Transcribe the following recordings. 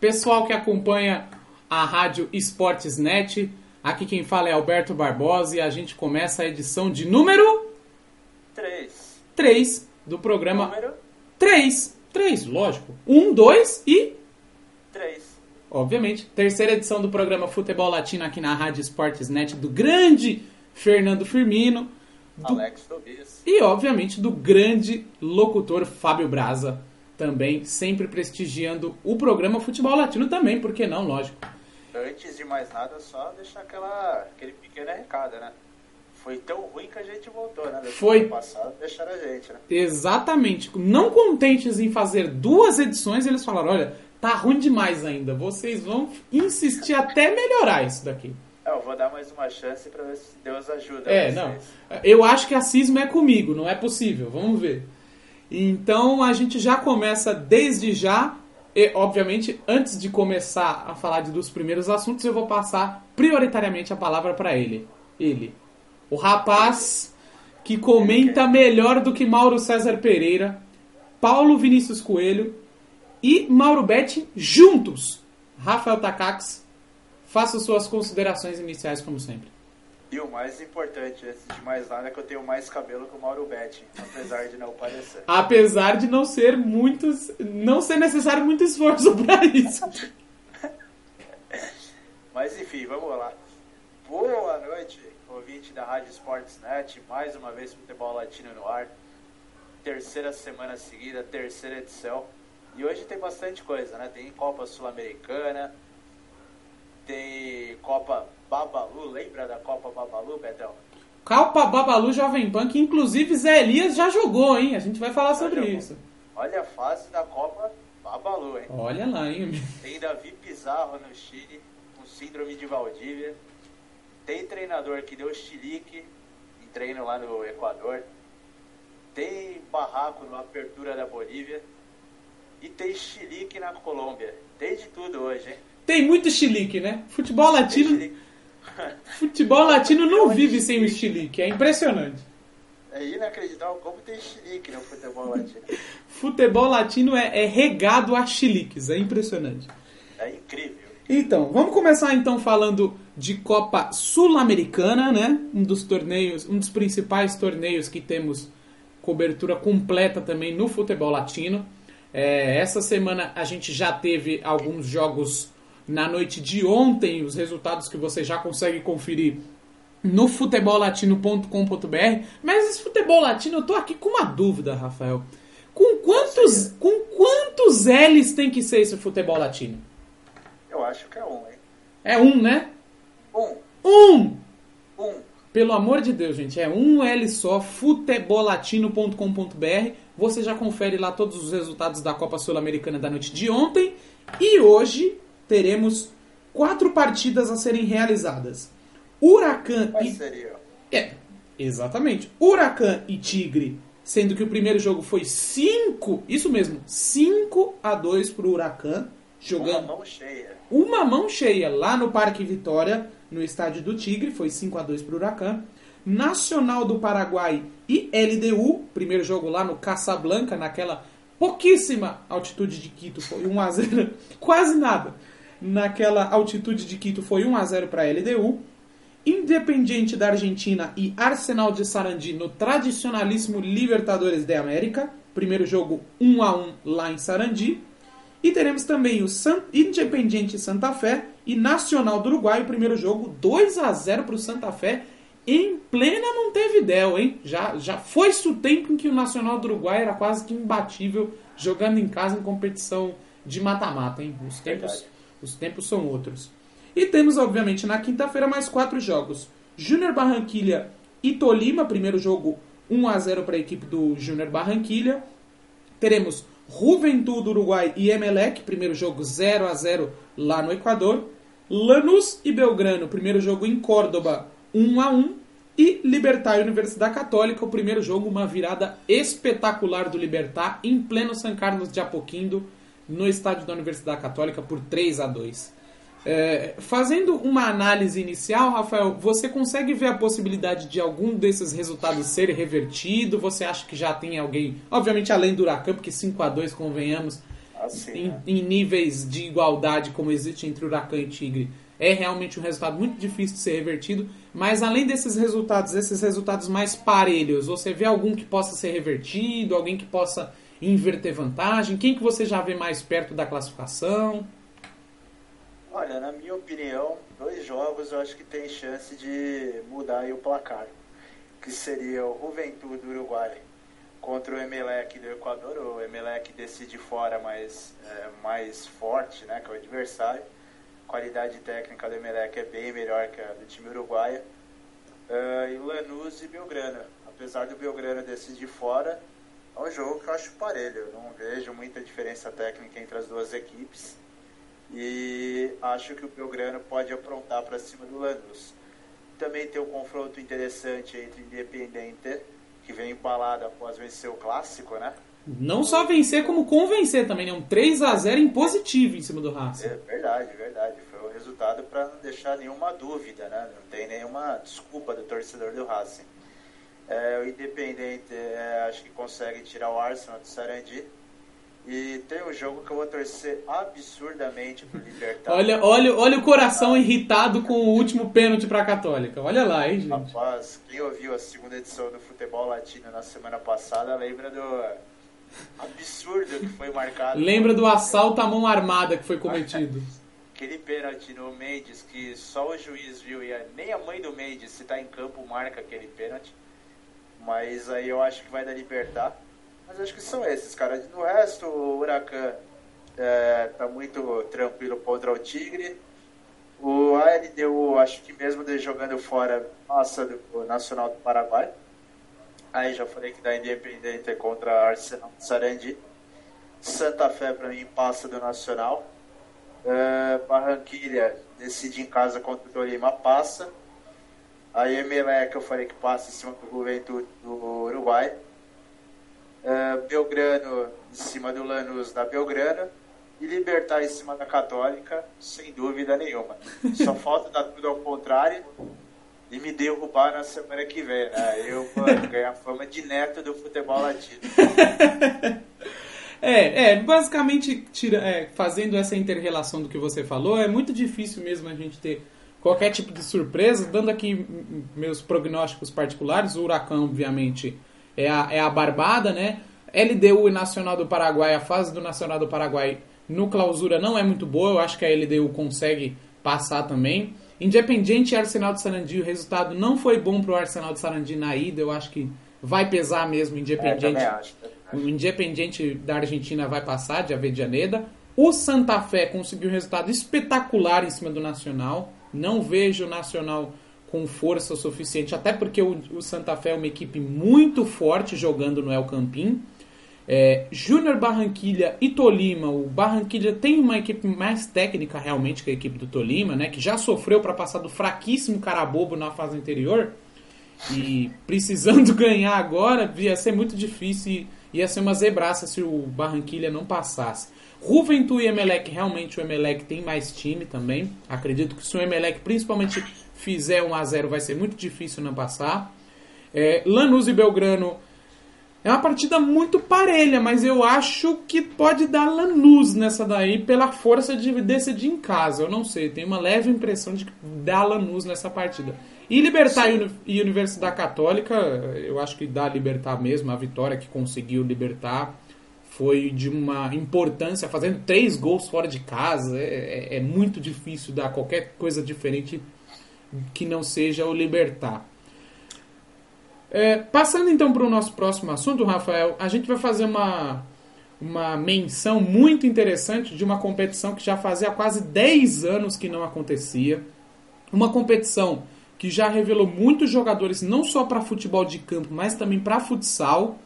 Pessoal que acompanha a rádio Esportes Net, aqui quem fala é Alberto Barbosa e a gente começa a edição de número 3. 3 do programa Número 3. 3, lógico. 1, 2 e 3. obviamente, terceira edição do programa Futebol Latino aqui na Rádio Esportes Net do grande Fernando Firmino do- Alex Tobias. e, obviamente, do grande locutor Fábio Braza, também sempre prestigiando o programa Futebol Latino também, por que não, lógico. Antes de mais nada, só deixar aquela, aquele pequeno recado, né? Foi tão ruim que a gente voltou, né? Da Foi. passada deixaram a gente, né? Exatamente. Não contentes em fazer duas edições, eles falaram, olha, tá ruim demais ainda, vocês vão insistir até melhorar isso daqui. É, eu vou dar mais uma chance pra ver se Deus ajuda É, vocês. não. Eu acho que a cisma é comigo, não é possível. Vamos ver. Então a gente já começa desde já. E, obviamente, antes de começar a falar de, dos primeiros assuntos, eu vou passar prioritariamente a palavra para ele. Ele. O rapaz que comenta melhor do que Mauro César Pereira, Paulo Vinícius Coelho e Mauro Betti juntos. Rafael Takax, faça suas considerações iniciais, como sempre. E o mais importante, antes de mais nada, é que eu tenho mais cabelo que o Mauro Betti, apesar de não parecer. Apesar de não ser muitos, não ser necessário muito esforço para isso. Mas enfim, vamos lá. Boa noite, ouvinte da Rádio Sports Net, mais uma vez Futebol Latino no ar. Terceira semana seguida, terceira edição. E hoje tem bastante coisa, né? Tem Copa Sul-Americana, tem Copa Babalu, lembra da Copa Babalu, Betão? Calpa Babalu Jovem Pan, que inclusive Zé Elias já jogou, hein? A gente vai falar Já sobre jogou. isso. Olha a fase da Copa Babalu, hein? Olha lá, hein? Tem Davi Pizarro no Chile, com síndrome de Valdívia. Tem treinador que deu chilique em treino lá no Equador. Tem barraco na apertura da Bolívia. E tem chilique na Colômbia. Tem de tudo hoje, hein? Tem muito chilique, né? Futebol latino, futebol latino não vive sem o chilique, é impressionante. É inacreditável como tem chilique no futebol latino. Futebol latino é, é regado a chiliques, é impressionante. É incrível. Então, vamos começar então falando de Copa Sul-Americana, né? Um dos torneios, um dos principais torneios que temos cobertura completa também no futebol latino. É, essa semana a gente já teve alguns jogos na noite de ontem, os resultados que você já consegue conferir no futebollatino.com.br. Mas esse futebol latino, eu tô aqui com uma dúvida, Rafael. Com quantos, com quantos L's tem que ser esse futebol latino? Eu acho que é um, hein? É um, né? Um. Um! Um. Pelo amor de Deus, gente, é um L só, futebolatino.com.br. Você já confere lá todos os resultados da Copa Sul-Americana da noite de ontem. E hoje teremos quatro partidas a serem realizadas. Huracan Quais e seriam? é, exatamente. Huracan e Tigre, sendo que o primeiro jogo foi 5, isso mesmo, 5 a 2 pro Huracan, Uma jogando mão cheia. uma mão cheia lá no Parque Vitória, no estádio do Tigre, foi 5 a 2 pro Huracan. Nacional do Paraguai e LDU, primeiro jogo lá no Casablanca, naquela pouquíssima altitude de Quito, foi 1 a 0, quase nada. Naquela altitude de Quito foi 1 a 0 para LDU. Independiente da Argentina e Arsenal de Sarandi no tradicionalíssimo Libertadores de América. Primeiro jogo 1 a 1 lá em Sarandi. E teremos também o San... Independiente Santa Fé e Nacional do Uruguai. O primeiro jogo 2 a 0 para o Santa Fé em plena Montevidéu, hein? Já, já foi-se o tempo em que o Nacional do Uruguai era quase que imbatível jogando em casa em competição de mata-mata, hein? Os tempos, Verdade. Os tempos são outros. E temos, obviamente, na quinta-feira mais quatro jogos. Júnior Barranquilha e Tolima, primeiro jogo 1 a 0 para a equipe do Júnior Barranquilha. Teremos Juventude Uruguai e Emelec, primeiro jogo 0 a 0 lá no Equador. Lanús e Belgrano, primeiro jogo em Córdoba 1 a 1 e Libertar e Universidade Católica, o primeiro jogo, uma virada espetacular do Libertar em pleno San Carlos de Apoquindo, no estádio da Universidade Católica por 3 a 2. É, fazendo uma análise inicial, Rafael, você consegue ver a possibilidade de algum desses resultados ser revertido? Você acha que já tem alguém, obviamente além do Huracan, porque 5 a 2 convenhamos, Assim, em, né? em níveis de igualdade como existe entre Huracan e Tigre, é realmente um resultado muito difícil de ser revertido. Mas além desses resultados, esses resultados mais parelhos, você vê algum que possa ser revertido, alguém que possa inverter vantagem? Quem que você já vê mais perto da classificação? Olha, na minha opinião, dois jogos eu acho que tem chance de mudar o placar. Que seria o Juventude do Uruguai contra o Emelec do Equador. O Emelec decide fora, mas é, mais forte, né, que é o adversário. A qualidade técnica do Emelec é bem melhor que a do time uruguaio. Uh, e Lanús e Belgrano. Apesar do Belgrano decidir fora, é um jogo que eu acho parelho. Eu não vejo muita diferença técnica entre as duas equipes. E acho que o Belgrano pode aprontar para cima do Lanús. Também tem um confronto interessante entre Independente, que vem embalado após vencer o clássico, né? Não só vencer, como convencer também, né? Um 3 a 0 em positivo em cima do Racing. É verdade, verdade. Foi um resultado para não deixar nenhuma dúvida, né? Não tem nenhuma desculpa do torcedor do Racing. É, o Independente é, acho que consegue tirar o Arsenal do Sarandi. E tem um jogo que eu vou torcer absurdamente pro Libertar. Olha, olha, olha o coração irritado com o último pênalti pra Católica. Olha lá, hein, gente. Rapaz, quem ouviu a segunda edição do Futebol Latino na semana passada lembra do absurdo que foi marcado. Lembra do assalto à mão armada que foi cometido. Aquele pênalti no Mendes que só o juiz viu e nem a mãe do Mendes, se tá em campo, marca aquele pênalti. Mas aí eu acho que vai dar libertar. Mas acho que são esses, cara. No resto, o Huracan é, tá muito tranquilo contra o Tigre. O ALDU, acho que mesmo jogando fora, passa do Nacional do Paraguai. Aí já falei que dá Independente contra Arsenal Sarandi. Santa Fé, para mim, passa do Nacional. Uh, Barranquilha decide em casa contra o Tolima, passa. Aí Emelec, eu falei que passa em cima do Juventude do Uruguai. Uh, Belgrano em cima do Lanús da Belgrano. E Libertar em cima da Católica, sem dúvida nenhuma. Só falta dar tudo ao contrário e me derrubar na semana que vem, né? Eu vou ganhar fama de neto do futebol latino. É, é basicamente tira, é, fazendo essa interrelação do que você falou, é muito difícil mesmo a gente ter qualquer tipo de surpresa. Dando aqui meus prognósticos particulares, o Huracan, obviamente, é a, é a barbada, né? LDU e Nacional do Paraguai, a fase do Nacional do Paraguai no clausura não é muito boa, eu acho que a LDU consegue passar também. Independiente e Arsenal de Sarandi, o resultado não foi bom para o Arsenal de Sarandi na ida, eu acho que vai pesar mesmo o Independiente. É, o Independiente da Argentina vai passar de Avedianeda. O Santa Fé conseguiu um resultado espetacular em cima do Nacional. Não vejo o Nacional com força o suficiente, até porque o, o, Santa Fé é uma equipe muito forte jogando no El Campín. É, Júnior Barranquilha e Tolima. O Barranquilha tem uma equipe mais técnica realmente que a equipe do Tolima, né? Que já sofreu para passar do fraquíssimo Carabobo na fase anterior. E precisando ganhar agora, ia ser muito difícil. Ia ser uma zebraça se o Barranquilha não passasse. Juventude e Emelec, realmente o Emelec tem mais time também. Acredito que se o Emelec principalmente fizer 1 a 0 vai ser muito difícil não passar. É, Lanús e Belgrano é uma partida muito parelha, mas eu acho que pode dar Lanús nessa daí pela força de decidir em casa. Eu não sei, tenho uma leve impressão de que dá Lanús nessa partida. E Libertar e Universidade Católica, eu acho que dá Libertar mesmo, a vitória que conseguiu Libertar foi de uma importância, fazendo três gols fora de casa. É, é, é muito difícil dar qualquer coisa diferente que não seja o Libertar. É, passando então para o nosso próximo assunto, Rafael, a gente vai fazer uma, uma menção muito interessante de uma competição que já fazia quase 10 anos que não acontecia. Uma competição que já revelou muitos jogadores, não só para futebol de campo, mas também para futsal,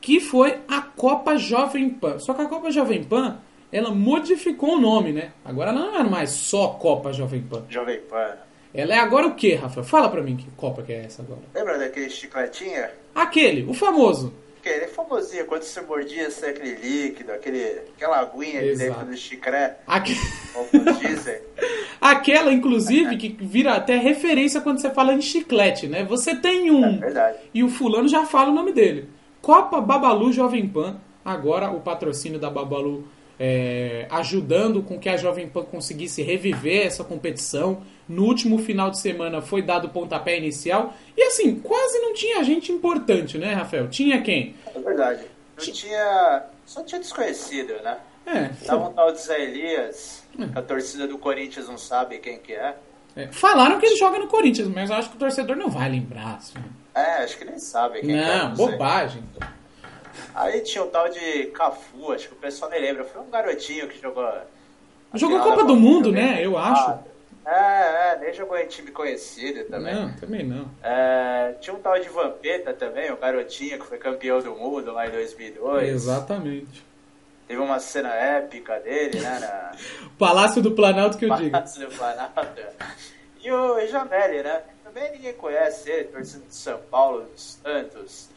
que foi a Copa Jovem Pan. Só que a Copa Jovem Pan, ela modificou o nome, né? Agora ela não é mais só Copa Jovem Pan. Jovem Pan. Ela é agora o que, Rafa? Fala pra mim que Copa que é essa agora. Lembra daquele chicletinha? Aquele, o famoso. Aquele é famosinho, quando você mordia, sai aquele líquido, aquele, aquela aguinha ali dentro do chiclete. Aque... Como dizem. Aquela, inclusive, que vira até referência quando você fala em chiclete, né? Você tem um. É verdade. E o fulano já fala o nome dele. Copa Babalu Jovem Pan. Agora o patrocínio da Babalu é, ajudando com que a Jovem Pan conseguisse reviver essa competição. No último final de semana foi dado o pontapé inicial. E assim, quase não tinha gente importante, né, Rafael? Tinha quem? É verdade. Não tinha. Só tinha desconhecido, né? É. Tava um tal de Zé Elias, que a torcida do Corinthians não sabe quem que é. É, Falaram que ele joga no Corinthians, mas eu acho que o torcedor não vai lembrar. Assim. É, acho que nem sabe quem que é. Não, sei. bobagem. Aí tinha o tal de Cafu, acho que o pessoal nem lembra. Foi um garotinho que jogou. Jogou Copa do Mundo, também. né? Eu acho. É, é, nem jogou em time conhecido também. Não, também não. É, tinha um tal de Vampeta também, um garotinho que foi campeão do mundo lá em 2002. Exatamente. Teve uma cena épica dele, né? Na Palácio do Planalto que eu digo. Palácio do Planalto. E o Jameli, né? Também ninguém conhece ele, torcida de São Paulo, dos Santos.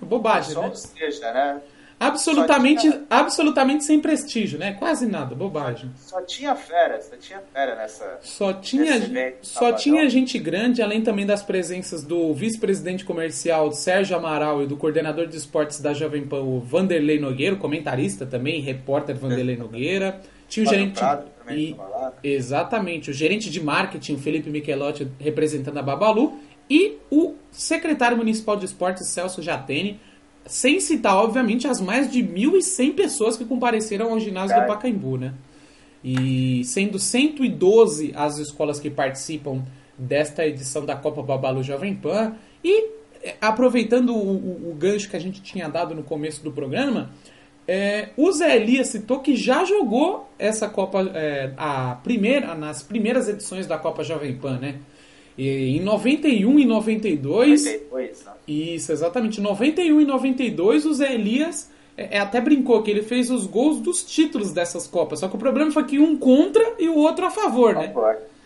Bobagem, né? seja, né? Absolutamente, tinha- absolutamente sem prestígio, né? Quase nada, bobagem. Só tinha fera, só tinha fera nessa. Só tinha, evento só sabadão. tinha gente grande, além também das presenças do vice-presidente comercial Sérgio Amaral e do coordenador de esportes da Jovem Pan, o Vanderlei Nogueira, comentarista também, repórter Vanderlei Nogueira. Tinha o gerente. Prado também e- exatamente, o gerente de marketing, o Felipe Michelotti, representando a Babalu, e o secretário municipal de esportes, Celso Jatene, sem citar, obviamente, as mais de 1.100 pessoas que compareceram ao ginásio do Cara. Pacaembu, né? E sendo 112 as escolas que participam desta edição da Copa Babalu Jovem Pan. E eh, aproveitando o, o- o gancho que a gente tinha dado no começo do programa, é, o Zé Elias citou que já jogou essa Copa é, a primeira, nas primeiras edições da Copa Jovem Pan, né? E em 91 e 92. 92, né? Isso, exatamente. 91 e 92, o Zé Elias é, é, até brincou que ele fez os gols dos títulos dessas Copas. Só que o problema foi que um contra e o outro a favor, né?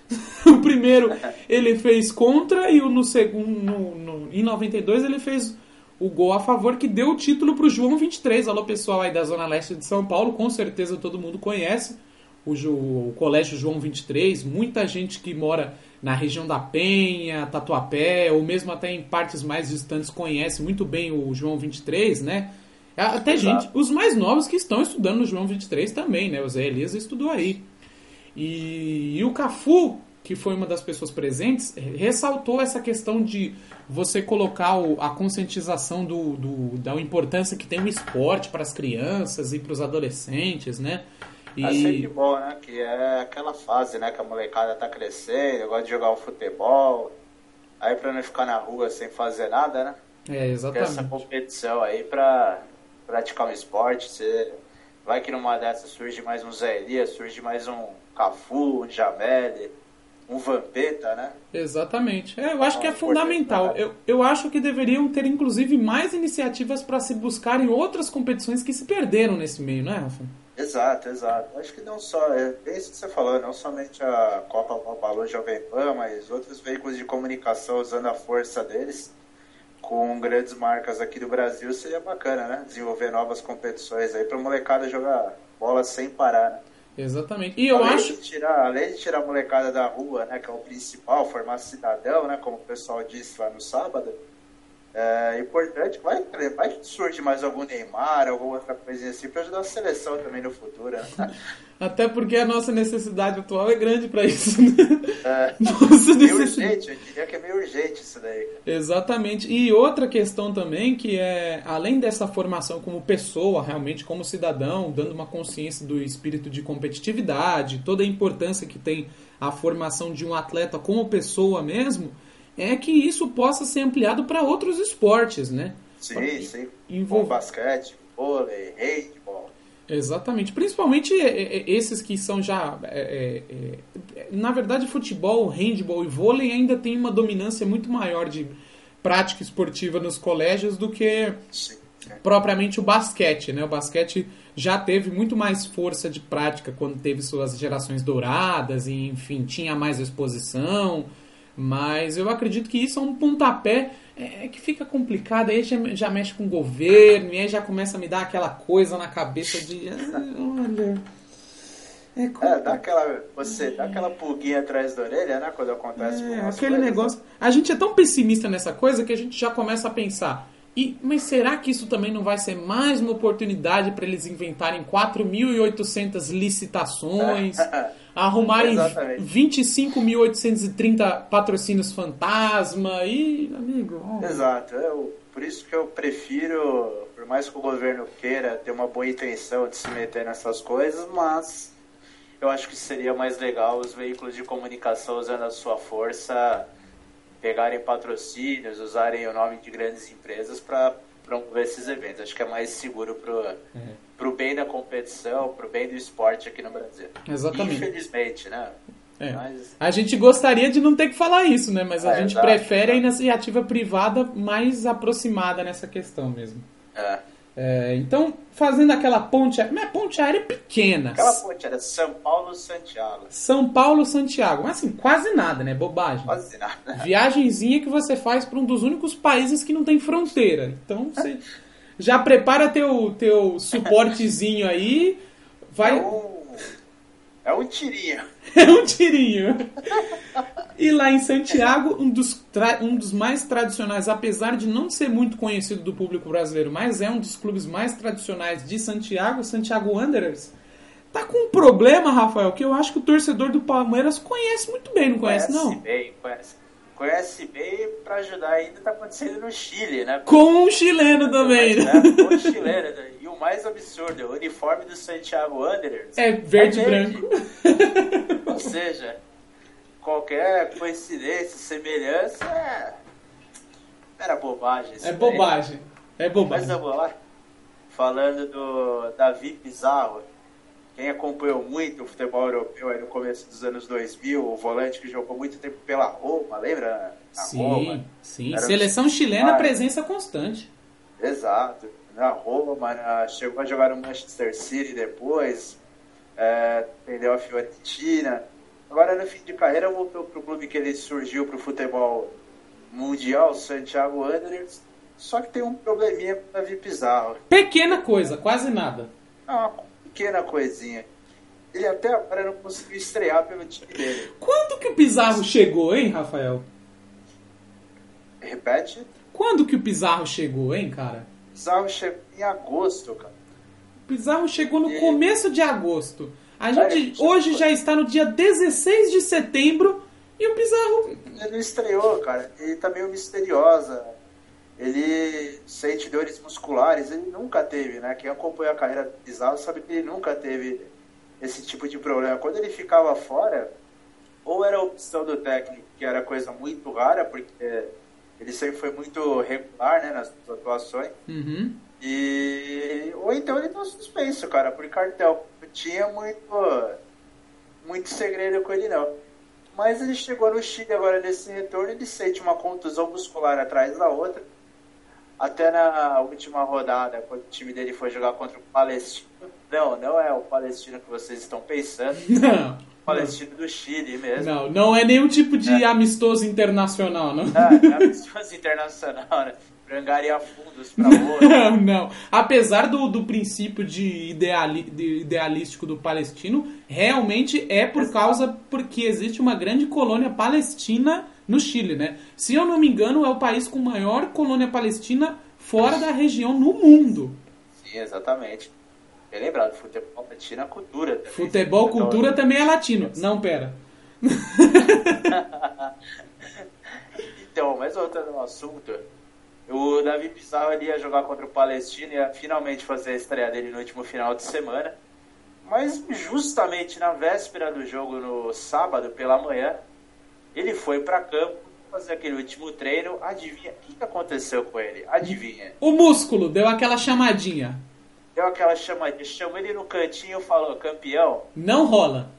O primeiro ele fez contra e o no segundo, no, no- em 92 ele fez o gol a favor que deu o título para o João 23. Alô pessoal aí da Zona Leste de São Paulo, com certeza todo mundo conhece o, o Colégio João 23. Muita gente que mora na região da Penha, Tatuapé, ou mesmo até em partes mais distantes conhece muito bem o João 23, né? Até Exato. gente, os mais novos que estão estudando no João 23 também, né? O Zé Elias estudou aí. E, e o Cafu, que foi uma das pessoas presentes, ressaltou essa questão de você colocar o- a conscientização do, do- da importância que tem o esporte para as crianças e para os adolescentes, né? E É sempre bom, né? Que é aquela fase, né? Que a molecada tá crescendo, gosta de jogar um futebol. Aí pra não ficar na rua sem fazer nada, né? é Tem essa exatamente. competição aí pra praticar um esporte. Você vai que numa dessas surge mais um Zé Elias, surge mais um Cafu, um Jameli, um Vampeta, né? Exatamente. É, eu acho que é Ah, fundamental. Eu, eu acho que deveriam ter, inclusive, mais iniciativas para se buscarem outras competições que se perderam nesse meio, não é, Rafa? Exato, exato. Acho que não só, é é isso que você falou, não somente a Copa Babalu Jovem Pan, mas outros veículos de comunicação usando a força deles com grandes marcas aqui do Brasil seria bacana, né? Desenvolver novas competições aí pra molecada jogar bola sem parar, né? Exatamente. E eu além acho. De tirar, além de tirar a molecada da rua, né, que é o principal, formar cidadão, né, como o pessoal disse lá no sábado, é importante, vai, vai que surge mais algum Neymar, alguma outra coisinha assim, pra ajudar a seleção também no futuro, né? Até porque a nossa necessidade atual é grande para isso. Né? É, Nossa necessidade. urgente, eu diria que é meio urgente isso daí. Exatamente. E outra questão também que é, além dessa formação como pessoa, realmente como cidadão, dando uma consciência do espírito de competitividade, toda a importância que tem a formação de um atleta como pessoa mesmo, é que isso possa ser ampliado para outros esportes, né? Sim, sim. Envol- basquete, vôlei, handball. Exatamente. Principalmente é, é, esses que são já. é, é, é, na verdade, futebol, handball e vôlei ainda tem uma dominância muito maior de prática esportiva nos colégios do que Sim. propriamente o basquete, né? O basquete já teve muito mais força de prática quando teve suas gerações douradas e, enfim, tinha mais exposição. Mas eu acredito que isso é um pontapé é, que fica complicado. Aí já, já mexe com o governo e aí já começa a me dar aquela coisa na cabeça de... "Ah, olha... É, É, complicado. dá aquela, você dá aquela pulguinha atrás da orelha, né, quando acontece com É, aquele coisas, negócio. A gente é tão pessimista nessa coisa que a gente já começa a pensar. E, mas será que isso também não vai ser mais uma oportunidade para eles inventarem 4.800 licitações, arrumarem Exatamente. 25.830 patrocínios fantasma e, amigo... ó. Exato. Eu, por isso que eu prefiro, por mais que o governo queira ter uma boa intenção de se meter nessas coisas, mas eu acho que seria mais legal os veículos de comunicação usando a sua força pegarem patrocínios, usarem o nome de grandes empresas para promover esses eventos. Acho que é mais seguro pro, pro bem da competição, pro bem do esporte aqui no Brasil. Exatamente. Infelizmente, né? É. Mas A gente gostaria de não ter que falar isso, né? Mas a É, gente exato, prefere a iniciativa privada mais aproximada nessa questão mesmo. é. É, então, fazendo aquela ponte... Mas ponte aérea pequena. aquela ponte era São Paulo Santiago. São Paulo, Santiago. Mas assim, quase nada, né? Bobagem. Quase nada. Viagenzinha que você faz para um dos únicos países que não tem fronteira. Então, você já prepara teu, teu suportezinho aí. Vai... É um, é um tirinho. É um tirinho. E lá em Santiago, um dos, um dos mais tradicionais, apesar de não ser muito conhecido do público brasileiro, mas é um dos clubes mais tradicionais de Santiago, Santiago Wanderers. Tá com um problema, Rafael, que eu acho que o torcedor do Palmeiras conhece muito bem, não conhece, não? bem, conhece. Conhece bem pra ajudar ainda tá acontecendo no Chile, né? Com um chileno também, Mas, né? né, com o chileno, né? E o mais absurdo, o uniforme do Santiago Wanderers É verde e branco. Ou seja, qualquer coincidência, semelhança é... era bobagem. É bobagem. É Mas bobagem. vamos lá. Falando do Davi Pizarro, quem acompanhou muito o futebol europeu aí no começo dos anos 2000, o volante que jogou muito tempo pela Roma, lembra? Na Sim, Roma. sim. Seleção chilena, Ah, presença constante. Exato. Na Roma, na- chegou a jogar no Manchester City depois, é, vendeu a Fiorentina. Agora, no fim de carreira, voltou para o clube que ele surgiu para o futebol mundial, Santiago Wanderers. Só que tem um probleminha com o Davi Pizarro. Pequena coisa, quase nada. É uma pequena coisinha. Ele até agora não conseguiu estrear pelo time dele. Quando que o Pizarro chegou, hein, Rafael? Repete, Quando que o Pizarro chegou, hein, cara? Pizarro chegou em agosto, cara. O Pizarro chegou no E- começo de agosto. A gente já hoje foi. já está no dia 16 de setembro e o Pizarro. Ele não estreou, cara. Ele tá meio misteriosa. Ele sente dores musculares. Ele nunca teve, né? Quem acompanha a carreira do Pizarro sabe que ele nunca teve esse tipo de problema. Quando ele ficava fora, ou era a opção do técnico, que era coisa muito rara, porque ele sempre foi muito regular, né? Nas suas atuações. Uhum. E ou então ele tá suspenso, cara, por cartel. Não tinha muito muito segredo com ele não. Mas ele chegou no Chile agora nesse retorno, ele sente uma contusão muscular atrás da outra. Até na última rodada, quando o time dele foi jogar contra o Palestino. Não, não é o Palestino que vocês estão pensando. Não. O Palestino do Chile mesmo. Não, não é nenhum tipo de amistoso internacional, não. Ah, é amistoso internacional, né? Pra angariar fundos pra outro. Não, não. Apesar do, do princípio de, ideali, de idealístico do palestino, realmente é por causa porque existe uma grande colônia palestina no Chile, né? Se eu não me engano, é o país com maior colônia palestina fora da região no mundo. Sim, exatamente. Bem lembrado, futebol latino é cultura. também. Futebol, Então, cultura também é latino. Não, pera. Então, mas voltando ao assunto, o Davi Pizarro ele ia jogar contra o Palestino e ia finalmente fazer a estreia dele no último final de semana. Mas justamente na véspera do jogo, no sábado pela manhã, ele foi para campo fazer aquele último treino. Adivinha o que aconteceu com ele? Adivinha? O músculo deu aquela chamadinha. Deu aquela chamadinha, chamou ele no cantinho e falou: campeão, Não rola.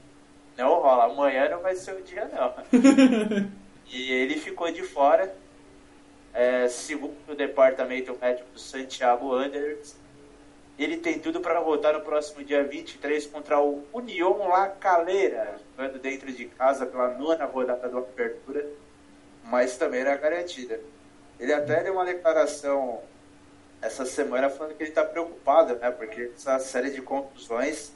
Não rola, amanhã não vai ser o dia não. e ele ficou de fora, é, segundo o departamento médico do Santiago Wanderers. Ele tem tudo para voltar no próximo dia 23 contra o União La Calera, jogando dentro de casa pela nona rodada do Apertura, mas também era garantida. Ele até deu uma declaração essa semana falando que ele está preocupado, né? Porque essa série de contusões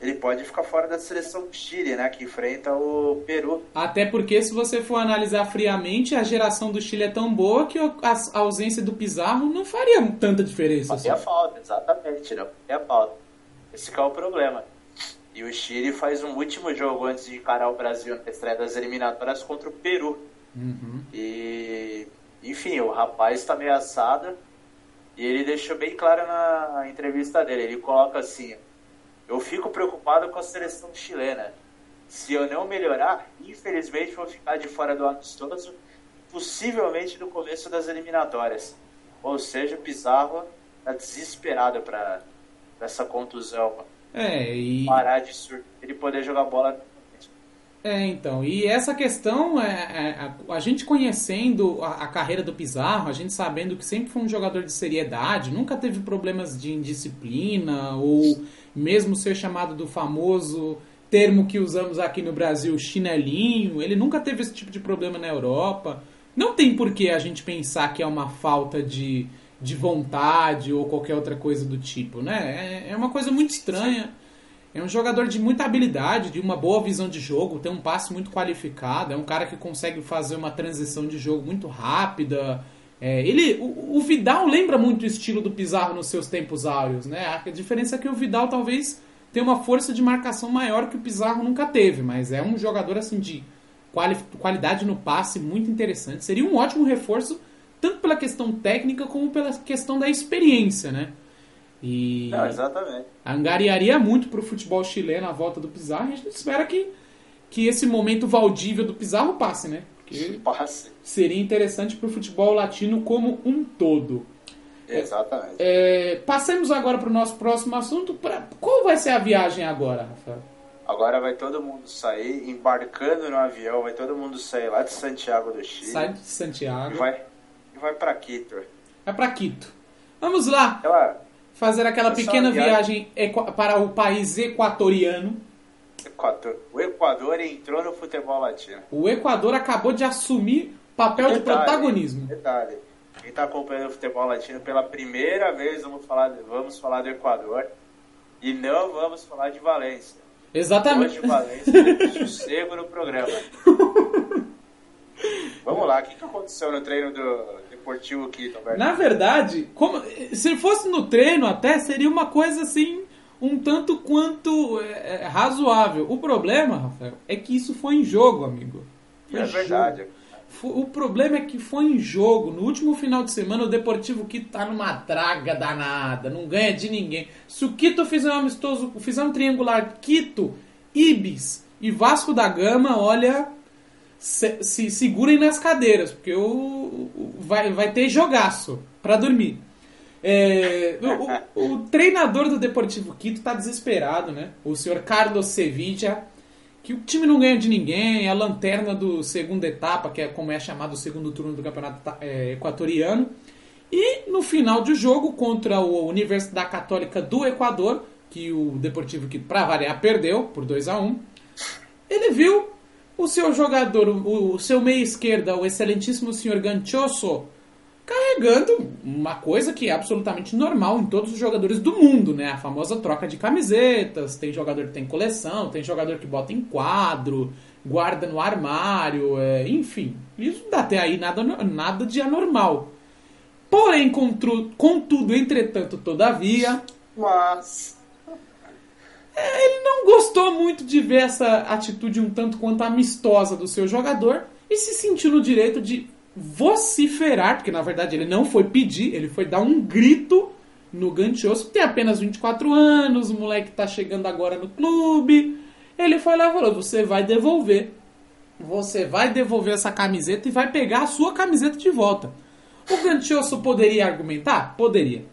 ele pode ficar fora da seleção do Chile, né? Que enfrenta o Peru. Até porque, se você for analisar friamente, a geração do Chile é tão boa que a ausência do Pizarro não faria tanta diferença. Fazia assim. falta, exatamente, não fazia falta. Esse é o problema. E o Chile faz um último jogo antes de encarar o Brasil na estreia das eliminatórias contra o Peru. Uhum. E, enfim, o rapaz está ameaçado. E ele deixou bem claro na entrevista dele. Ele coloca assim: eu fico preocupado com a seleção chilena. Se eu não melhorar, infelizmente vou ficar de fora do amistoso, possivelmente no começo das eliminatórias. Ou seja, o Pizarro tá desesperado para essa contusão. É, e... Parar de sur... ele poder jogar bola é, então, e essa questão, é, é a, a, gente conhecendo a, a, carreira do Pizarro, a gente sabendo que sempre foi um jogador de seriedade, nunca teve problemas de indisciplina, ou mesmo ser chamado do famoso termo que usamos aqui no Brasil, chinelinho, ele nunca teve esse tipo de problema na Europa. Não tem por que a gente pensar que é uma falta de, de vontade ou qualquer outra coisa do tipo, né? É, é uma coisa muito estranha. É um jogador de muita habilidade, de uma boa visão de jogo, tem um passe muito qualificado, é um cara que consegue fazer uma transição de jogo muito rápida. É, ele, o, o, Vidal lembra muito o estilo do Pizarro nos seus tempos áureos, né? A diferença é que o Vidal talvez tenha uma força de marcação maior que o Pizarro nunca teve, mas é um jogador assim de quali, qualidade no passe muito interessante. Seria um ótimo reforço tanto pela questão técnica como pela questão da experiência, né? E Não, exatamente. angariaria muito para o futebol chileno a volta do Pizarro. E a gente espera que, que esse momento Valdívia do Pizarro passe, né? Porque passe. Seria interessante para o futebol latino como um todo. Exatamente. É, passemos agora para o nosso próximo assunto. Pra, qual vai ser a viagem agora, Rafael? Agora vai todo mundo sair embarcando no avião, vai todo mundo sair lá de Santiago do Chile. Sai de Santiago. E vai, e vai para Quito. Vai para Quito. Vamos lá. Ela, fazer aquela pequena viagem para o país equatoriano. Equador. O Equador entrou no futebol latino. O Equador acabou de assumir papel detalhe, de protagonismo. Detalhe. Quem está acompanhando o futebol latino pela primeira vez, vamos falar, vamos falar do Equador. E não vamos falar de Valência. Exatamente. Hoje Valência, sossego no programa. vamos lá, o que, que aconteceu no treino do, Deportivo Quito, velho. Na verdade, como, se fosse no treino até, seria uma coisa assim, um tanto quanto é, é, razoável. O problema, Rafael, é que isso foi em jogo, amigo. Foi é verdade. O problema é que foi em jogo. No último final de semana, o Deportivo Quito tá numa draga danada, não ganha de ninguém. Se o Quito fizer um amistoso, fizer um triangular Quito, Ibis e Vasco da Gama, olha, se, se segurem nas cadeiras, porque o, vai, vai ter jogaço para dormir. É, o, o, treinador do Deportivo Quito está desesperado, né? O senhor Carlos Sevilla, que o time não ganha de ninguém, é a lanterna do segunda etapa, que é como é chamado o segundo turno do campeonato é, equatoriano. E no final do jogo, contra o Universidade Católica do Equador, que o Deportivo Quito, para variar, perdeu por 2 a 1 ele viu o seu jogador, o, o seu meia esquerda, o excelentíssimo senhor Ganchoso, carregando uma coisa que é absolutamente normal em todos os jogadores do mundo, né? A famosa troca de camisetas, tem jogador que tem coleção, tem jogador que bota em quadro, guarda no armário, é, enfim. Isso não dá até aí nada, nada de anormal. Porém, contudo, entretanto, todavia... Mas ele não gostou muito de ver essa atitude um tanto quanto amistosa do seu jogador e se sentiu no direito de vociferar, porque na verdade ele não foi pedir, ele foi dar um grito no Ganchoso, que tem apenas 24 anos, o moleque tá chegando agora no clube. Ele foi lá e falou: Você vai devolver. Você vai devolver essa camiseta e vai pegar a sua camiseta de volta. O Ganchoso poderia argumentar? Poderia.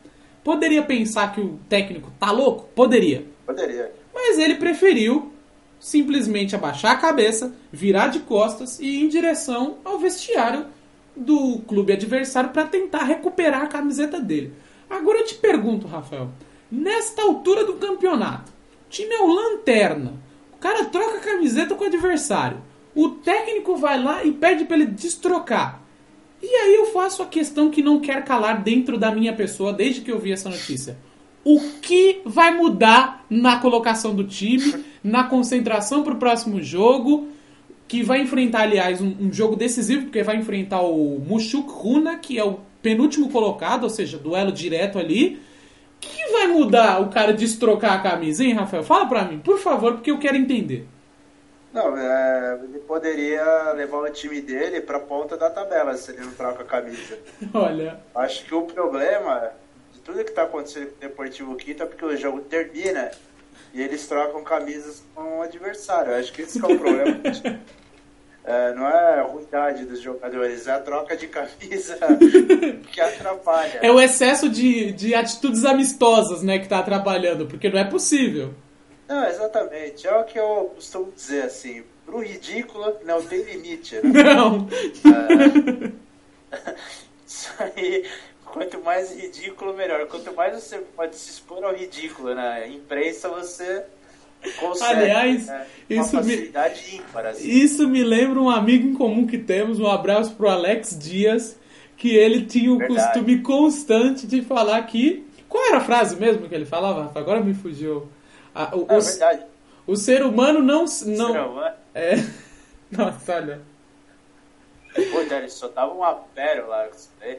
Poderia pensar que o técnico tá louco? Poderia. Poderia. Mas ele preferiu simplesmente abaixar a cabeça, virar de costas e ir em direção ao vestiário do clube adversário para tentar recuperar a camiseta dele. Agora eu te pergunto, Rafael, nesta altura do campeonato, o time é o lanterna, o cara troca a camiseta com o adversário, o técnico vai lá e pede para ele destrocar. E aí eu faço a questão que não quer calar dentro da minha pessoa desde que eu vi essa notícia. O que vai mudar na colocação do time, na concentração para o próximo jogo, que vai enfrentar, aliás, um, um, jogo decisivo, porque vai enfrentar o Mushuk Runa, que é o penúltimo colocado, ou seja, duelo direto ali. O que vai mudar o cara destrocar a camisa, hein, Rafael? Fala pra mim, por favor, porque eu quero entender. Não, é, ele poderia levar o time dele pra ponta da tabela se ele não troca a camisa. Olha. Acho que o problema tudo que está acontecendo com o Deportivo Quito é porque o jogo termina e eles trocam camisas com o adversário. Eu acho que esse é o problema. É, não é a ruindade dos jogadores, é a troca de camisa que atrapalha. É o excesso de, de atitudes amistosas né, que está atrapalhando, porque não é possível. Não, exatamente. É o que eu costumo dizer assim. Pro ridículo não tem limite. Né? Não. É... Isso aí quanto mais ridículo, melhor. Quanto mais você pode se expor ao ridículo na imprensa, você consegue. Aliás, né? isso, me, ímpar, assim. isso me lembra um amigo em comum que temos. Um abraço pro Alex Dias, que ele tinha o Verdade. costume constante de falar que. Qual era a frase mesmo que ele falava? Agora me fugiu. Ah, o, é, o, verdade. o ser humano não. não ser humano. É. Nossa, olha. Pô, ele só dava uma pérola. Né?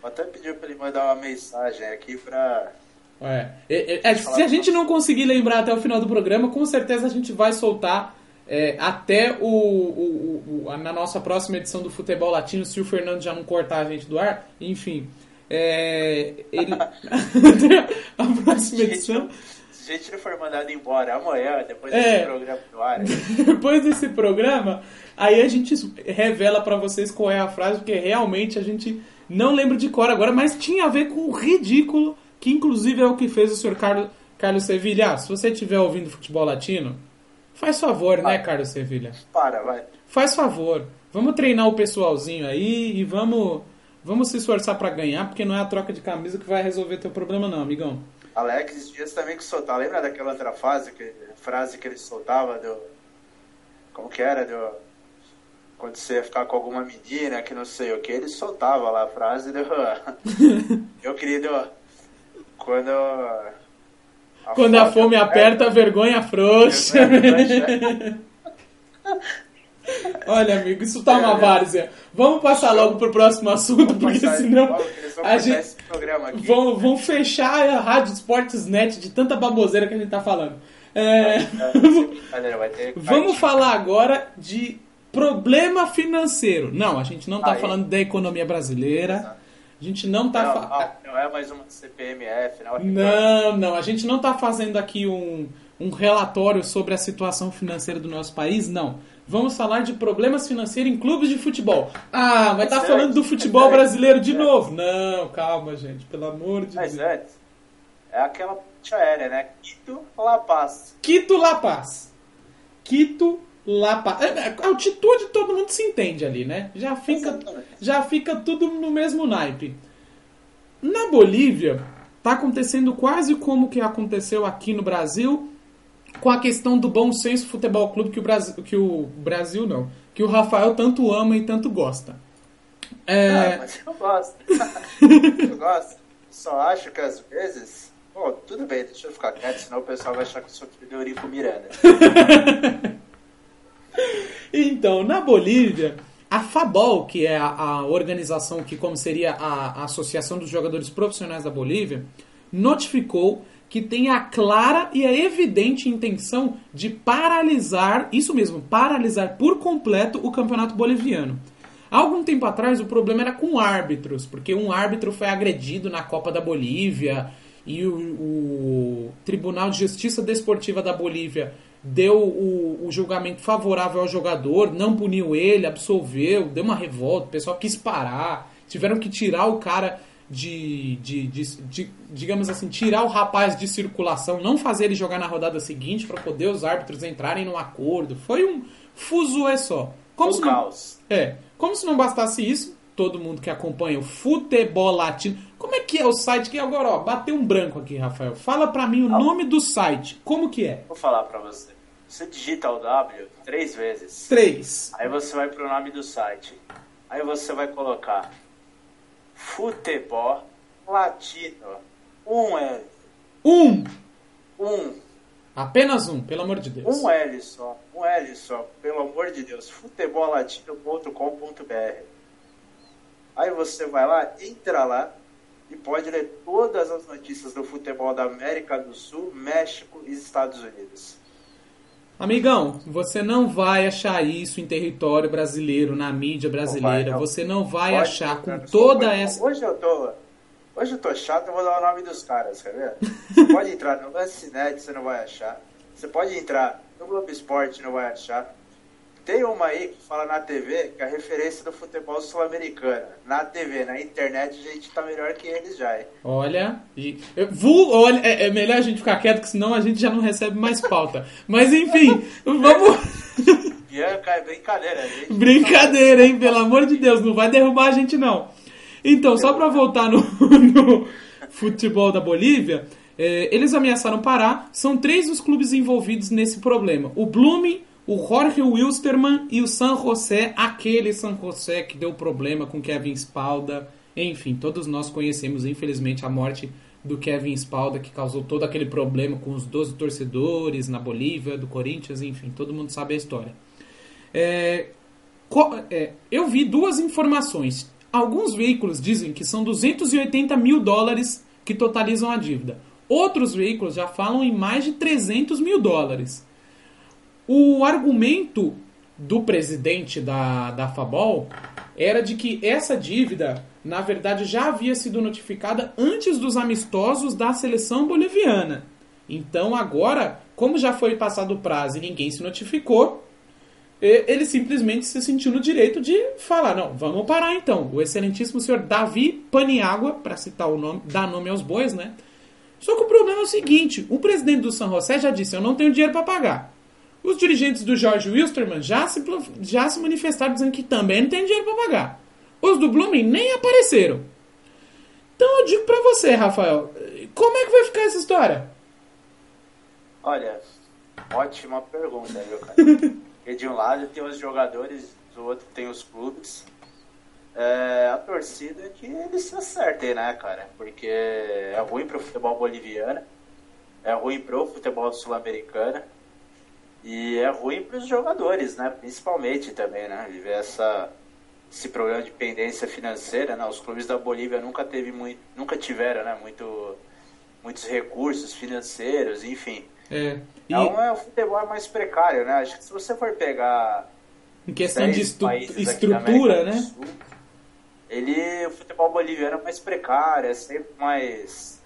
Vou até pedir para ele mandar uma mensagem aqui para. É. É, é, se a gente não conseguir lembrar até o final do programa, com certeza a gente vai soltar é, até o, o, o, na nossa próxima edição do Futebol Latino, se o Fernando já não cortar a gente do ar. Enfim. É, ele... a próxima edição. Se a gente não for mandado embora amanhã, depois desse é. programa do ar. depois desse programa, aí a gente revela para vocês qual é a frase, porque realmente a gente não lembro de cor agora, mas tinha a ver com o ridículo, que inclusive é o que fez o senhor Carlos, Carlos Sevilha. Ah, se você estiver ouvindo futebol latino, faz favor, né, Carlos Sevilha? Para, vai. Faz favor. Vamos treinar o pessoalzinho aí e vamos, vamos se esforçar para ganhar, porque não é a troca de camisa que vai resolver teu problema, não, amigão. Alex Dias também que soltava. Lembra daquela outra fase, que, frase que ele soltava do. Como que era? Do quando você ia ficar com alguma menina que não sei o que, ele soltava lá a frase do. Meu querido, quando. A quando a fome aperta, a vergonha frouxa. Olha, amigo, isso tá uma é. várzea. Vamos passar logo pro próximo assunto, porque senão a gente vão, vão fechar a Rádio Esportes Net de tanta baboseira que a gente tá falando. É... Vamos falar agora de Problema financeiro. Não, a gente não está falando da economia brasileira. Exato. A gente não está. Não, fa... não, não, é mais uma CPMF, não. Não, não. A gente não está fazendo aqui um, um relatório sobre a situação financeira do nosso país, não. Vamos falar de problemas financeiros em clubes de futebol. Ah, mas tá falando do futebol brasileiro de novo. Não, calma, gente, pelo amor de mas Deus. Mas antes, é aquela ponte aérea, né? Quito La Paz. Quito La Paz. Quito La Paz. É, é, a altitude todo mundo se entende ali, né? Já fica, já fica tudo no mesmo naipe. Na Bolívia, tá acontecendo quase como que aconteceu aqui no Brasil com a questão do Bom Senso Futebol Clube que o Brasil, que o Brasil não, que o Rafael tanto ama e tanto gosta. É... Ah, mas eu gosto. eu gosto. Só acho que às vezes. Tudo bem, deixa eu ficar quieto, senão o pessoal vai achar que eu sou filho do Eurico Miranda. Então, na Bolívia, a FABOL, que é a, a organização que, como seria a, a, Associação dos Jogadores Profissionais da Bolívia, notificou que tem a clara e a evidente intenção de paralisar, isso mesmo, paralisar por completo o campeonato boliviano. Algum tempo atrás o problema era com árbitros, porque um árbitro foi agredido na Copa da Bolívia e o, o Tribunal de Justiça Desportiva da Bolívia deu o, o, julgamento favorável ao jogador, não puniu ele, absolveu, deu uma revolta, o pessoal quis parar, tiveram que tirar o cara de, de, de, de digamos assim, tirar o rapaz de circulação, não fazer ele jogar na rodada seguinte para poder os árbitros entrarem num acordo. Foi um fuso é só. Como se não, é, como se não bastasse isso, todo mundo que acompanha o futebol latino. Como é que é o site que agora, ó, bateu um branco aqui, Rafael. Fala para mim o nome do site. Como que é? Vou falar para você. Você digita o W três vezes. Três. Aí você vai pro nome do site. Aí você vai colocar futebol latino. Um L. Um! Um. Apenas um, pelo amor de Deus. Um L só. Um L só. Pelo amor de Deus. Futebollatino.com.br Aí você vai lá, entra lá e pode ler todas as notícias do futebol da América do Sul, México e Estados Unidos. Amigão, você não vai achar isso em território brasileiro, na mídia brasileira. Não vai, não. Você não vai pode achar com toda essa. Hoje eu tô. Hoje eu tô chato, eu vou dar o nome dos caras, quer ver? Você pode entrar no Lancinete, você não vai achar. Você pode entrar no Globo Esporte, não vai achar. Tem uma aí que fala na TV que é a referência do futebol sul-americano. Na TV, na internet, a gente tá melhor que eles já, hein? Olha, e, vou, olha é, é, melhor a gente ficar quieto, que senão a gente já não recebe mais pauta. Mas enfim, vamos. Bianca, é brincadeira, gente. Brincadeira, hein? Pelo amor de Deus, não vai derrubar a gente não. Então, só para voltar no, no, futebol da Bolívia, é, eles ameaçaram parar. São três os clubes envolvidos nesse problema: o Blooming, o Jorge Wilstermann e o San José, aquele San José que deu problema com Kevin Spalda. Enfim, todos nós conhecemos, infelizmente, a morte do Kevin Spalda, que causou todo aquele problema com os 12 torcedores na Bolívia, do Corinthians, enfim, todo mundo sabe a história. É, é, eu vi duas informações. Alguns veículos dizem que são 280 mil dólares que totalizam a dívida. Outros veículos já falam em mais de 300 mil dólares. O argumento do presidente da, da Fabol era de que essa dívida, na verdade, já havia sido notificada antes dos amistosos da seleção boliviana. Então, agora, como já foi passado o prazo e ninguém se notificou, ele simplesmente se sentiu no direito de falar: não, vamos parar então. O excelentíssimo senhor Davi Paniágua, para citar o nome, dar nome aos bois, né? Só que o problema é o seguinte: o presidente do San José já disse, eu não tenho dinheiro para pagar. Os dirigentes do George Wilstermann já se, já se manifestaram dizendo que também não tem dinheiro para pagar. Os do Blooming nem apareceram. Então eu digo para você, Rafael, como é que vai ficar essa história? Olha, ótima pergunta, viu, cara? Porque de um lado tem os jogadores, do outro tem os clubes. É, a torcida é que eles se acertem, né, cara? Porque é ruim pro futebol boliviano, é ruim pro futebol sul-americano e é ruim para os jogadores, né? Principalmente também, né? Viver essa esse problema de pendência financeira, né? Os clubes da Bolívia nunca teve muito, nunca tiveram, né? Muito, muitos recursos financeiros, enfim. É. E... Então é, o futebol é mais precário, né? Acho que se você for pegar em questão de estu estrutura, né? Sul, ele, o futebol boliviano é mais precário, é sempre mais,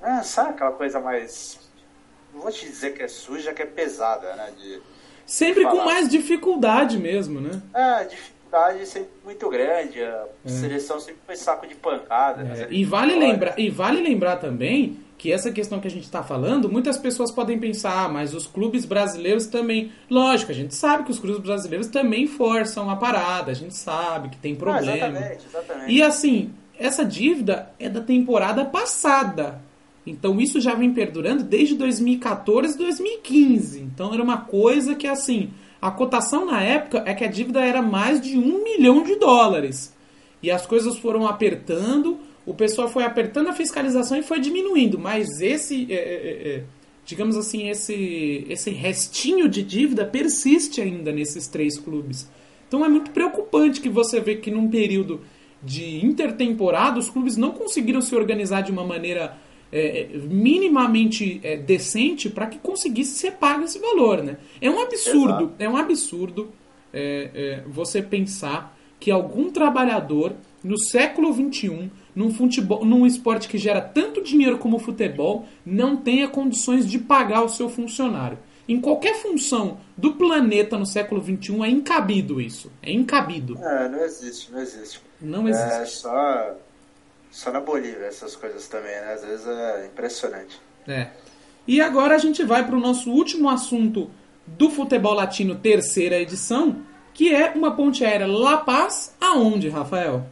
é, sabe aquela coisa mais não vou te dizer que é suja, que é pesada, né? De, sempre de com mais dificuldade mesmo, né? É, dificuldade sempre muito grande. A é. seleção sempre foi saco de pancada. É. Né? E, vale lembrar, e vale lembrar também que essa questão que a gente está falando, muitas pessoas podem pensar, ah, mas os clubes brasileiros também. Lógico, a gente sabe que os clubes brasileiros também forçam a parada, a gente sabe que tem problema. Ah, exatamente, exatamente. E assim, essa dívida é da temporada passada. Então isso já vem perdurando desde 2014, 2015. Então era uma coisa que assim, a cotação na época é que a dívida era mais de um milhão de dólares. E as coisas foram apertando, o pessoal foi apertando a fiscalização e foi diminuindo. Mas esse, é, é, é, é, digamos assim, esse, esse restinho de dívida persiste ainda nesses três clubes. Então é muito preocupante que você vê que num período de intertemporada os clubes não conseguiram se organizar de uma maneira é, é, minimamente é, decente para que conseguisse ser pago esse valor, né? É um absurdo, Exato. é um absurdo é, é você pensar que algum trabalhador no século XXI, num, futebol, num esporte que gera tanto dinheiro como o futebol, não tenha condições de pagar o seu funcionário. Em qualquer função do planeta no século XXI é incabido isso. É incabido. É, não existe, não existe. Não existe. É só só na Bolívia essas coisas também, né? Às vezes é impressionante. É. E agora a gente vai para o nosso último assunto do futebol latino, terceira edição, que é uma ponte aérea La Paz, aonde, Rafael?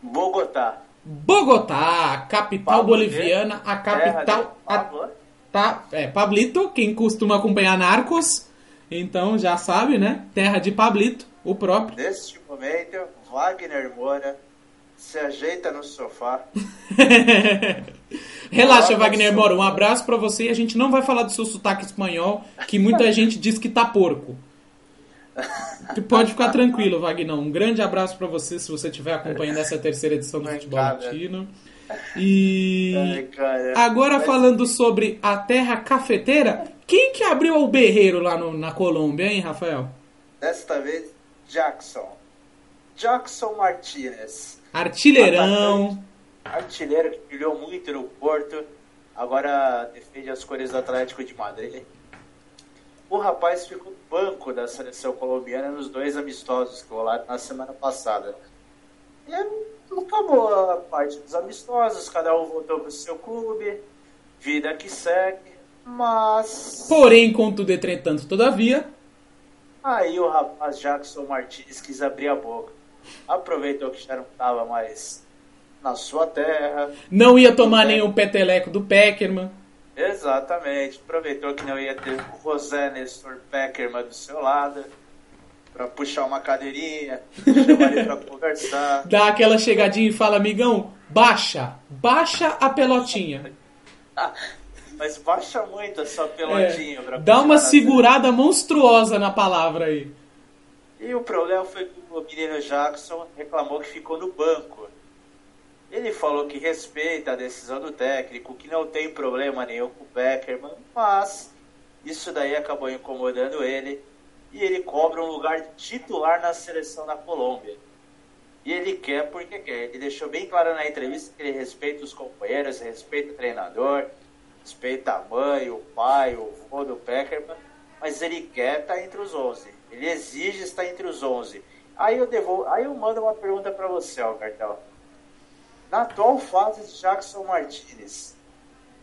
Bogotá. Bogotá, capital Pablo boliviana, a capital. A, tá, é, Pablito, quem costuma acompanhar Narcos, então já sabe, né? Terra de Pablito, o próprio. Neste momento, Wagner Moura se ajeita no sofá. Relaxa, Wagner Moro. Um abraço para você e a gente não vai falar do seu sotaque espanhol, que muita gente diz que tá porco. Pode ficar tranquilo, Wagner. Um grande abraço para você se você estiver acompanhando essa terceira edição do Futebol Latino. E agora falando sobre a terra cafeteira, quem que abriu o berreiro lá no, na Colômbia, hein, Rafael? Desta vez, Jackson. Jackson Martinez. Artilheirão. Artilheiro que brilhou muito no Porto. Agora defende as cores do Atlético de Madrid. O rapaz ficou banco da seleção colombiana nos dois amistosos que rolaram na semana passada. E acabou a parte dos amistosos, cada um voltou para o seu clube, vida que segue, mas. Porém, contudo, entretanto, todavia. Aí o rapaz Jackson Martins quis abrir a boca. Aproveitou que já não estava mais na sua terra. Não ia tomar nenhum peteleco do Peckerman. Exatamente. Aproveitou que não ia ter o José Nestor Peckerman do seu lado para puxar uma cadeirinha, chamar ele pra conversar. Dá aquela chegadinha e fala, amigão, baixa, baixa a pelotinha. Mas baixa muito essa pelotinha. É, dá uma segurada monstruosa na palavra aí. E o problema foi que o menino Jackson reclamou que ficou no banco. Ele falou que respeita a decisão do técnico, que não tem problema nenhum com o Beckerman, mas isso daí acabou incomodando ele e ele cobra um lugar titular na seleção da Colômbia. E ele quer porque quer. Ele deixou bem claro na entrevista que ele respeita os companheiros, respeita o treinador, respeita a mãe, o pai, o vô do Peckerman, mas ele quer estar entre os 11. Ele exige estar entre os 11. Aí eu devolvo, aí eu mando uma pergunta para você, ó, Cartel. Na atual fase de Jackson Martinez,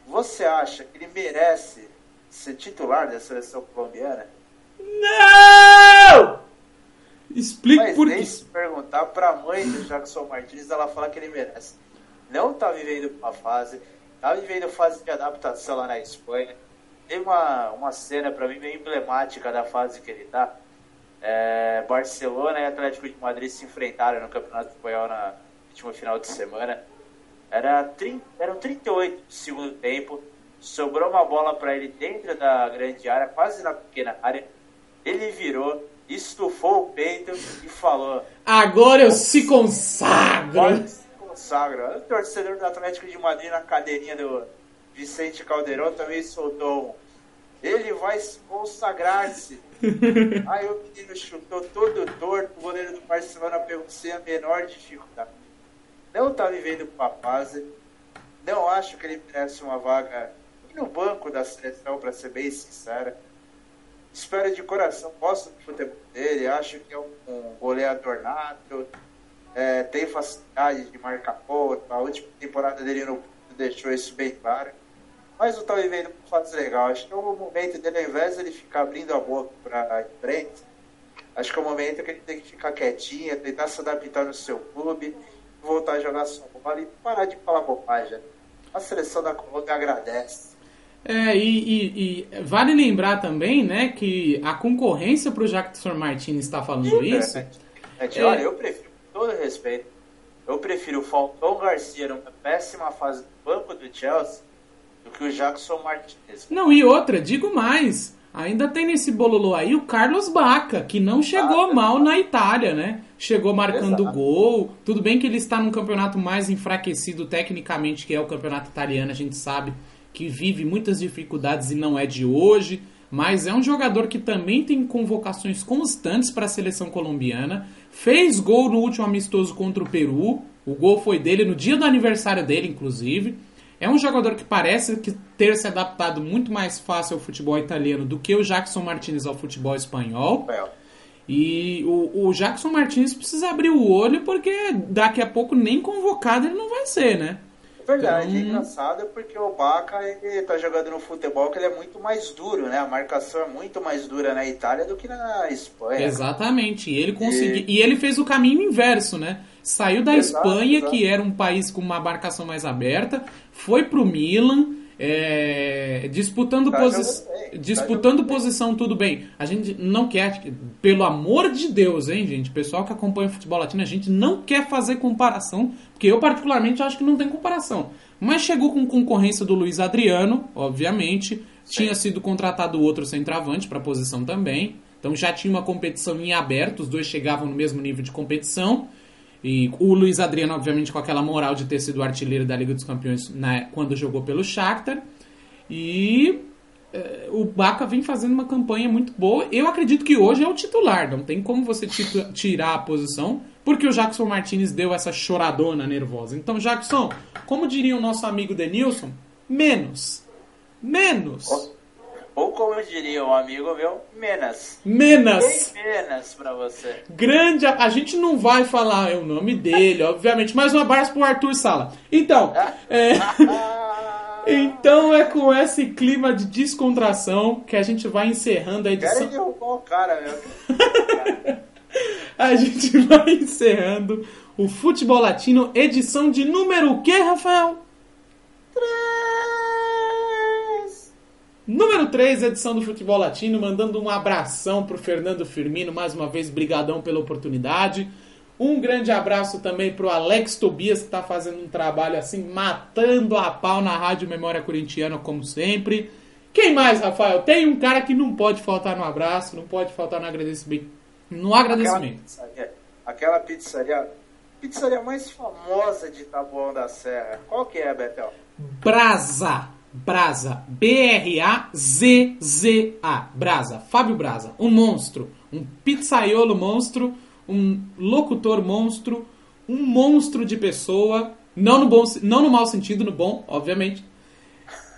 você acha que ele merece ser titular da seleção colombiana? Não! Explique Mas por quê. se perguntar pra mãe do Jackson Martins, ela fala que ele merece. Não tá vivendo uma fase, tá vivendo fase de adaptação lá na Espanha. Tem uma, uma cena para mim bem emblemática da fase que ele tá. É, Barcelona e Atlético de Madrid se enfrentaram no Campeonato Espanhol na última final de semana. Era 30, eram 38 do segundo tempo. Sobrou uma bola para ele dentro da grande área, quase na pequena área ele virou, estufou o peito e falou: Agora eu se consagro! Agora se consagra. O torcedor do Atlético de Madrid na cadeirinha do Vicente Caldeirão também soltou. Ele vai se consagrar-se. Aí o menino chutou todo torto, o goleiro do Barcelona pegou sem a menor dificuldade. Não tá vivendo com fase. Não acho que ele merece uma vaga no banco da seleção, para ser bem sincera espero de coração, gosto do futebol dele, acho que é um, um goleador nato, é, tem facilidade de marcar ponto, a última temporada dele no deixou isso bem claro. Mas não tá vivendo uma fase legal. Acho que é o momento dele, ao invés de ele ficar abrindo a boca para a imprensa, acho que é o momento que ele tem que ficar quietinho, tentar se adaptar no seu clube, voltar a jogar sua bola e parar de falar bobagem. A seleção da Colômbia agradece. É, e, e, e, vale lembrar também, né, que a concorrência para o Jackson Martins está falando isso. É, é, olha, eu prefiro, com todo respeito, eu prefiro o Falcão Garcia numa péssima fase do banco do Chelsea do que o Jackson Martins. Não, e outra, digo mais, ainda tem nesse bololô aí o Carlos Baca, que não chegou ah, mal na Itália, né? Chegou marcando Exato. gol. Tudo bem que ele está num campeonato mais enfraquecido tecnicamente, que é o campeonato italiano, a gente sabe que vive muitas dificuldades e não é de hoje, mas é um jogador que também tem convocações constantes para a seleção colombiana. Fez gol no último amistoso contra o Peru. O gol foi dele no dia do aniversário dele, inclusive. É um jogador que parece que ter se adaptado muito mais fácil ao futebol italiano do que o Jackson Martinez ao futebol espanhol. É. E o, o Jackson Martinez precisa abrir o olho porque daqui a pouco nem convocado ele não vai ser, né? Verdade, então... é engraçado porque o Baca ele tá jogando no futebol que ele é muito mais duro, né? A marcação é muito mais dura na Itália do que na Espanha. Exatamente. E ele conseguiu. E, e ele fez o caminho inverso, né? Saiu da exato, Espanha, exato. que era um país com uma marcação mais aberta, foi pro Milan É, disputando Tá posi bem, tá disputando bem. posição, tudo bem. A gente não quer, pelo amor de Deus, hein, gente? Pessoal que acompanha o futebol latino, a gente não quer fazer comparação, porque eu, particularmente, acho que não tem comparação. Mas chegou com concorrência do Luiz Adriano, obviamente. Tinha sido contratado outro centroavante para a posição também. Então já tinha uma competição em aberto, os dois chegavam no mesmo nível de competição. E o Luiz Adriano, obviamente, com aquela moral de ter sido artilheiro da Liga dos Campeões na- quando jogou pelo Shakhtar. E eh, o Baca vem fazendo uma campanha muito boa. Eu acredito que hoje é o titular, não tem como você tirar a posição, porque o Jackson Martinez deu essa choradona nervosa. Então, Jackson, como diria o nosso amigo Denilson, menos. Menos. Ou, como diria um amigo meu, menos. Menos. Bem menos pra você. Grande. A, a gente não vai falar o nome dele, obviamente, mas um abraço pro Arthur Sala. Então, é, então é com esse clima de descontração que a gente vai encerrando a edição. derrubar o cara, meu. A gente vai encerrando o Futebol Latino, edição de número o quê, Rafael? Três. Número 3, edição do Futebol Latino, mandando um abração pro Fernando Firmino, mais uma vez, brigadão pela oportunidade. Um grande abraço também pro Alex Tobias, que tá fazendo um trabalho assim, matando a pau na Rádio Memória Corintiana, como sempre. Quem mais, Rafael? Tem um cara que não pode faltar no abraço, não pode faltar no agradecimento. No Aquela agradecimento. pizzaria, aquela pizzaria, pizzaria mais famosa de Taboão da Serra. Qual que é, Betel? Brasa. Brasa. B-R-A-Z-Z-A. Brasa. Fábio Brasa. Um monstro. Um pizzaiolo monstro. Um locutor monstro. Um monstro de pessoa. Não no, bom, não no mau sentido, no bom, obviamente.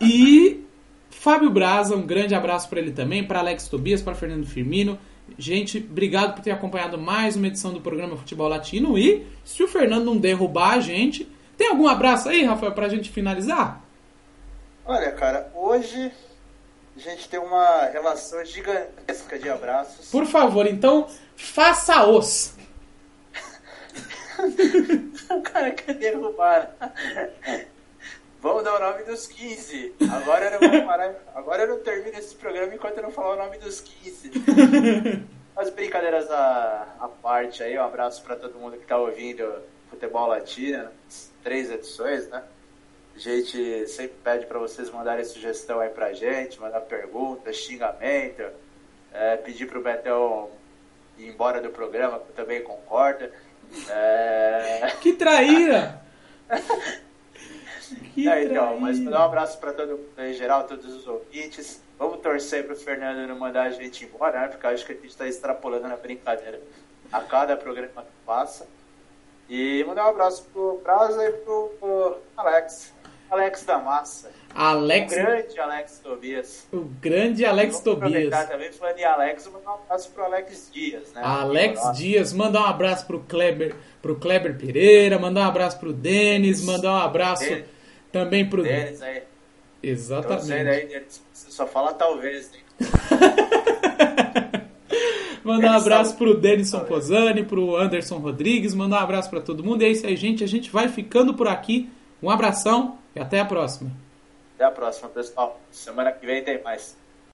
E Fábio Brasa, um grande abraço para ele também, para Alex Tobias, para Fernando Firmino. Gente, obrigado por ter acompanhado mais uma edição do programa Futebol Latino. E se o Fernando não derrubar a gente, tem algum abraço aí, Rafael, pra gente finalizar? Olha, cara, hoje a gente tem uma relação gigantesca de abraços. Por favor, então, faça-os. O cara quer derrubar. Vamos dar o nome dos 15. Agora eu não vou parar. Agora eu não termino esse programa enquanto eu não falar o nome dos 15. As brincadeiras à, à parte aí, um abraço para todo mundo que tá ouvindo Futebol Latino, três edições, né? A gente sempre pede para vocês mandarem sugestão aí pra gente, mandar pergunta, xingamento, é, pedir pro Betel ir embora do programa, que também concordo. É... Que traíra! Que É, então, mas traíra. mandar um abraço para todo mundo em geral, todos os ouvintes. Vamos torcer pro Fernando não mandar a gente embora, né? Porque eu acho que a gente está extrapolando na brincadeira a cada programa que passa. E mandar um abraço pro Brasa e pro, pro Alex. Alex da Massa. Alex, O grande Alex Tobias. o grande Alex Vamos Tobias. também, falando em Alex, mandar um abraço pro Alex Dias, né? Alex Nossa. Dias, mandar um abraço pro Kleber, pro Kleber Pereira, mandar um abraço pro Denis, mandar um abraço Denis. também pro. Denis aí. Tô Exatamente. aí, Denis. Você só fala talvez, né? Mandar um abraço pro Denison Posani, pro Anderson Rodrigues, mandar um abraço pra todo mundo. E é isso aí, gente. A gente vai ficando por aqui. Um abração até a próxima. Até a próxima, pessoal. Semana que vem tem mais.